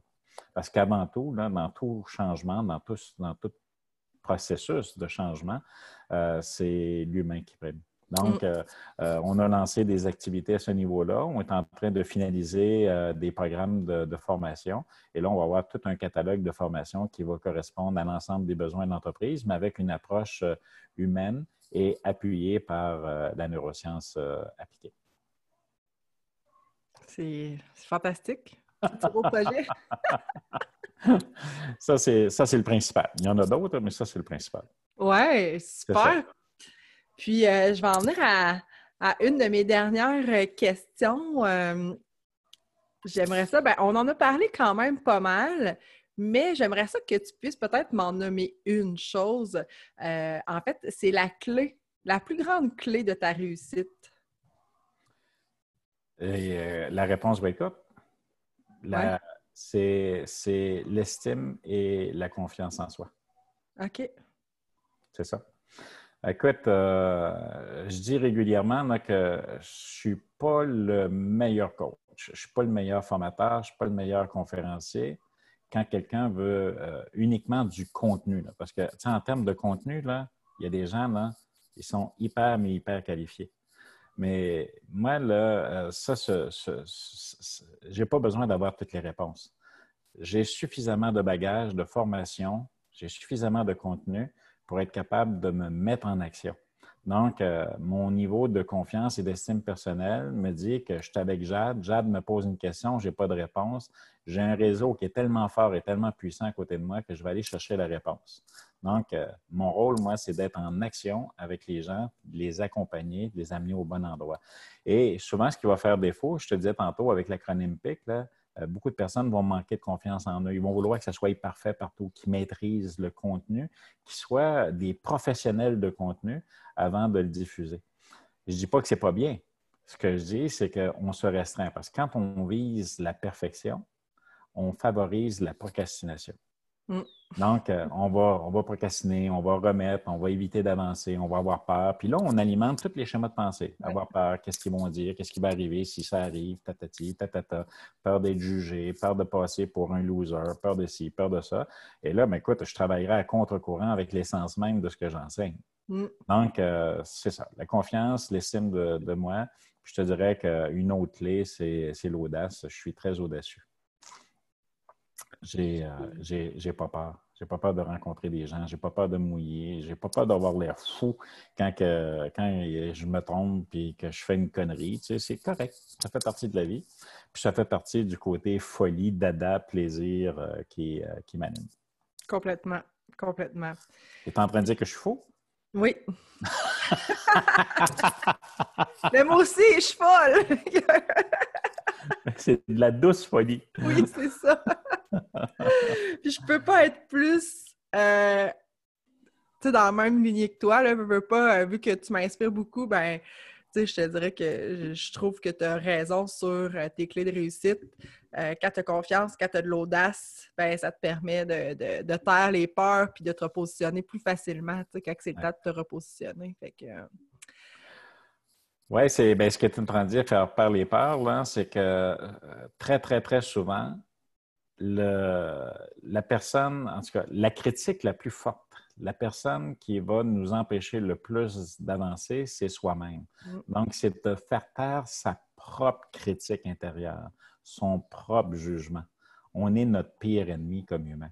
B: Parce qu'avant tout, dans tout changement, dans tout, dans tout processus de changement, euh, c'est l'humain qui prime. Donc, mm. euh, euh, on a lancé des activités à ce niveau-là. On est en train de finaliser euh, des programmes de, formation. Et là, on va avoir tout un catalogue de formation qui va correspondre à l'ensemble des besoins de l'entreprise, mais avec une approche humaine et appuyée par la neuroscience appliquée.
A: C'est fantastique. C'est beau projet.
B: ça, c'est le principal. Il y en a d'autres, mais ça, c'est le principal.
A: Oui, super. Puis, euh, je vais en venir à, une de mes dernières euh, questions. Euh, j'aimerais ça, ben, on en a parlé quand même pas mal, mais j'aimerais ça que tu puisses peut-être m'en nommer une chose. en fait, c'est la clé, la plus grande clé de ta réussite.
B: la réponse wake up. C'est l'estime et la confiance en soi.
A: OK.
B: C'est ça. Écoute, euh, je dis régulièrement que je ne suis pas le meilleur coach, je ne suis pas le meilleur formateur, je ne suis pas le meilleur conférencier quand quelqu'un veut euh, uniquement du contenu. parce que, en termes de contenu, là, il y a des gens, là, ils sont hyper, mais hyper qualifiés. Mais moi, là, euh, ça, je n'ai pas besoin d'avoir toutes les réponses. J'ai suffisamment de bagages, de formation, j'ai suffisamment de contenu pour être capable de me mettre en action. Donc, euh, mon niveau de confiance et d'estime personnelle me dit que je suis avec Jade. Jade me pose une question, je n'ai pas de réponse. J'ai un réseau qui est tellement fort et tellement puissant à côté de moi que je vais aller chercher la réponse. Donc, euh, mon rôle, moi, c'est d'être en action avec les gens, de les accompagner, de les amener au bon endroit. Et souvent, ce qui va faire défaut, je te disais tantôt avec l'acronyme PIC, beaucoup de personnes vont manquer de confiance en eux. Ils vont vouloir que ça soit parfait partout, qu'ils maîtrisent le contenu, qu'ils soient des professionnels de contenu avant de le diffuser. Je ne dis pas que ce n'est pas bien. Ce que je dis, c'est qu'on se restreint parce que quand on vise la perfection, on favorise la procrastination. Mm. Donc, euh, on, va, on va procrastiner, on va remettre, on va éviter d'avancer, on va avoir peur. Puis là, on alimente tous les schémas de pensée. Avoir peur, qu'est-ce qu'ils vont dire, qu'est-ce qui va arriver si ça arrive, tatati, tatata, peur d'être jugé, peur de passer pour un loser, peur de ci, peur de ça. Et là, ben, écoute, je travaillerai à contre-courant avec l'essence même de ce que j'enseigne. Mm. Donc, euh, c'est ça. La confiance, l'estime de, de moi. je te dirais qu'une autre clé, c'est l'audace. Je suis très audacieux. J'ai euh, pas peur. J'ai pas peur de rencontrer des gens. J'ai pas peur de mouiller. J'ai pas peur d'avoir l'air fou quand, que, quand je me trompe et que je fais une connerie. Tu sais, c'est correct. Ça fait partie de la vie. Puis ça fait partie du côté folie, dada, plaisir euh, qui, euh, qui m'anime.
A: Complètement. Complètement.
B: Tu es en train de dire que je suis faux?
A: Oui. Mais moi aussi, je suis folle.
B: c'est de la douce folie.
A: Oui, c'est ça. Puis je peux pas être plus euh, dans la même lignée que toi. Là, veux pas, euh, vu que tu m'inspires beaucoup, ben je te dirais que je, trouve que tu as raison sur euh, tes clés de réussite. quand tu as confiance, quand tu as de l'audace, ben, ça te permet de, de, taire les peurs puis de te repositionner plus facilement quand c'est le temps de te repositionner. Fait que,
B: oui, c'est ben, ce que tu me train de dire, faire peur les peurs, c'est que très, très, très souvent, le, la personne, en tout cas, la critique la plus forte, la personne qui va nous empêcher le plus d'avancer, c'est soi-même. Mm. Donc, c'est de faire taire sa propre critique intérieure, son propre jugement. On est notre pire ennemi comme humain.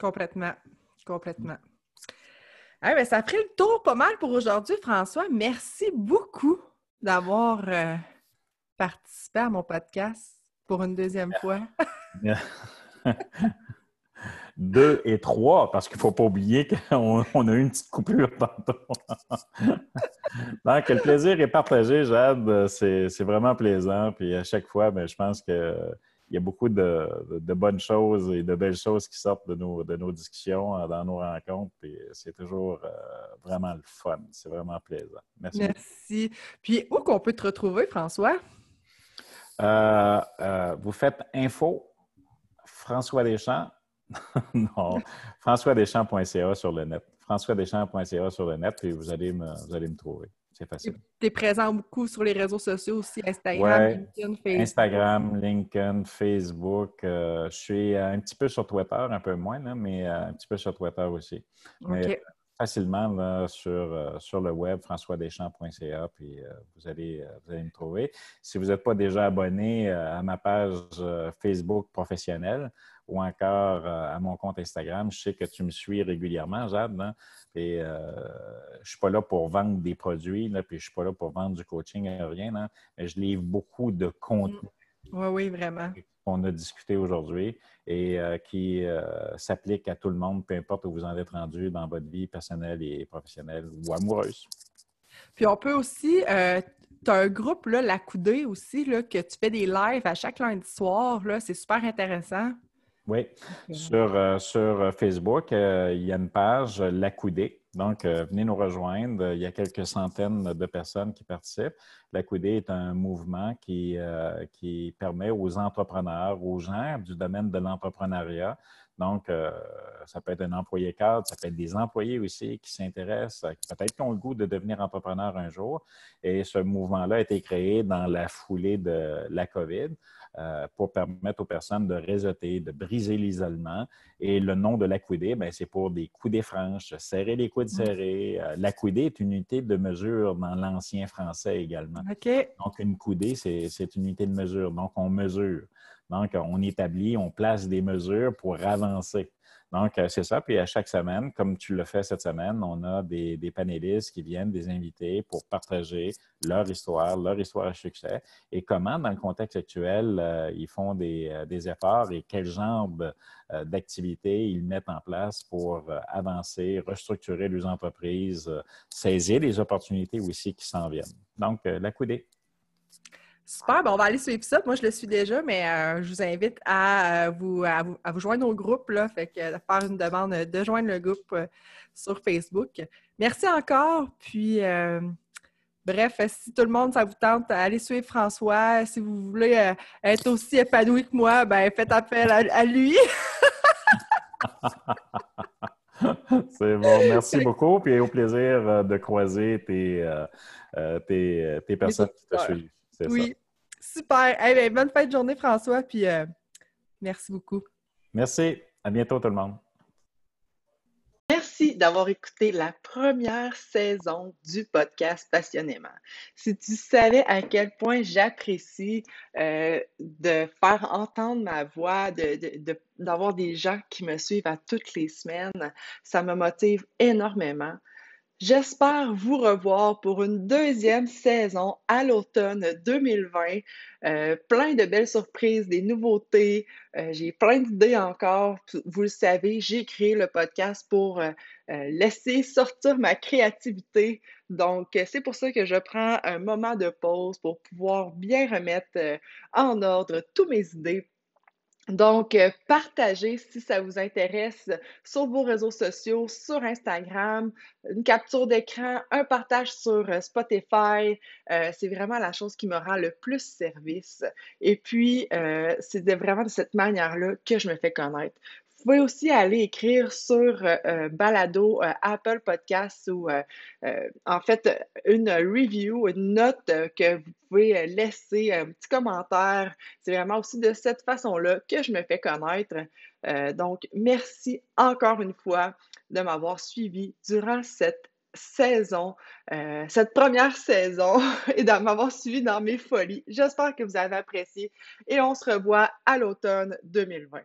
A: Complètement. Complètement. Ah, ben, ça a pris le tour pas mal pour aujourd'hui, François. Merci beaucoup d'avoir euh, participé à mon podcast pour une deuxième fois.
B: Deux et trois, parce qu'il ne faut pas oublier qu'on a eu une petite coupure tantôt. Donc, le plaisir est partagé, Jade. C'est vraiment plaisant. Puis à chaque fois, ben, je pense qu'il y a beaucoup de, bonnes choses et de belles choses qui sortent de nos, de nos discussions, euh, dans nos rencontres. Puis c'est toujours euh, vraiment le fun. C'est vraiment plaisant. Merci.
A: Merci. Puis où qu'on peut te retrouver, François?
B: Euh, vous faites info François Deschamps. non, françoisdeschamps.ca sur le net. françoisdeschamps.ca sur le net et vous allez me, vous allez me trouver. C'est facile.
A: Tu es présent beaucoup sur les réseaux sociaux aussi, Instagram, LinkedIn,
B: Facebook. Instagram, LinkedIn, Facebook. Euh, je suis un petit peu sur Twitter, un peu moins, mais euh, un petit peu sur Twitter aussi. Facilement sur, euh, sur le web, françoisdeschamps.ca, puis euh, vous, allez, euh, vous allez me trouver. Si vous n'êtes pas déjà abonné à ma page Facebook professionnelle ou encore à mon compte Instagram, je sais que tu me suis régulièrement, Jade, hein, et je ne suis pas là pour vendre des produits, là, puis je ne suis pas là pour vendre du coaching, rien, hein, mais je livre beaucoup de contenu.
A: Oui, oui, vraiment
B: qu'on a discuté aujourd'hui et euh, qui euh, s'applique à tout le monde, peu importe où vous en êtes rendu dans votre vie personnelle et professionnelle ou amoureuse.
A: Puis on peut aussi, euh, tu as un groupe, là, La Coudée aussi, là, que tu fais des lives à chaque lundi soir. C'est super intéressant.
B: Oui. Sur, sur Facebook, il y a une page La Coudée. Donc, euh, venez nous rejoindre. Il y a quelques centaines de personnes qui participent. La Coudée est un mouvement qui, euh, qui permet aux entrepreneurs, aux gens du domaine de l'entrepreneuriat, donc euh, ça peut être un employé cadre, ça peut être des employés aussi qui s'intéressent, peut-être qui ont le goût de devenir entrepreneur un jour. Et ce mouvement-là a été créé dans la foulée de la COVID. Euh, pour permettre aux personnes de réseauter, de briser l'isolement. Et le nom de l'acoudé, ben, c'est pour des coudées franches, serrer les coudes mm. serrés. Euh, l'acoudé est une unité de mesure dans l'ancien français également. Donc, une coudée, c'est une unité de mesure. Donc, on mesure. Donc, on établit, on place des mesures pour avancer. Donc, euh, c'est ça. Puis à chaque semaine, comme tu le fais cette semaine, on a des, panélistes qui viennent, des invités pour partager leur histoire, leur histoire à succès et comment, dans le contexte actuel, euh, ils font des, euh, des, efforts et quel genre d'activités ils mettent en place pour avancer, restructurer leurs entreprises, saisir les opportunités aussi qui s'en viennent. Donc, la coudée.
A: Super, on va aller suivre ça. Moi, je le suis déjà, mais euh, je vous invite à, euh, vous, à, vous, joindre au groupe, là, fait que, euh, faire une demande de joindre le groupe sur Facebook. Merci encore, puis
D: Bref, si tout le monde, ça vous tente, allez suivre François. Si vous voulez être aussi épanoui que moi, ben faites appel à, lui.
B: C'est bon. Merci beaucoup. Puis au plaisir de croiser tes, tes, tes personnes qui te suivent.
D: Oui. Super. Ben, bonne fin de journée, François. Puis merci beaucoup.
B: Merci. À bientôt, tout le monde.
A: Merci d'avoir écouté la première saison du podcast Passionnément. Si tu savais à quel point j'apprécie euh, de faire entendre ma voix, d'avoir de, des gens qui me suivent à toutes les semaines, ça me motive énormément. J'espère vous revoir pour une deuxième saison à l'automne 2020. Euh, plein de belles surprises, des nouveautés. Euh, j'ai plein d'idées encore. Vous le savez, j'ai créé le podcast pour euh, laisser sortir ma créativité. Donc, c'est pour ça que je prends un moment de pause pour pouvoir bien remettre en ordre toutes mes idées donc, euh, partagez si ça vous intéresse sur vos réseaux sociaux, sur Instagram, une capture d'écran, un partage sur euh, Spotify. Euh, c'est vraiment la chose qui me rend le plus service. Et puis, c'est vraiment de cette manière-là que je me fais connaître. Vous pouvez aussi aller écrire sur euh, euh, Balado, euh, Apple Podcasts ou en fait une review, une note que vous pouvez laisser, un petit commentaire. C'est vraiment aussi de cette façon-là que je me fais connaître. donc, merci encore une fois de m'avoir suivi durant cette saison, cette première saison et de m'avoir suivi dans mes folies. J'espère que vous avez apprécié et on se revoit à l'automne 2020.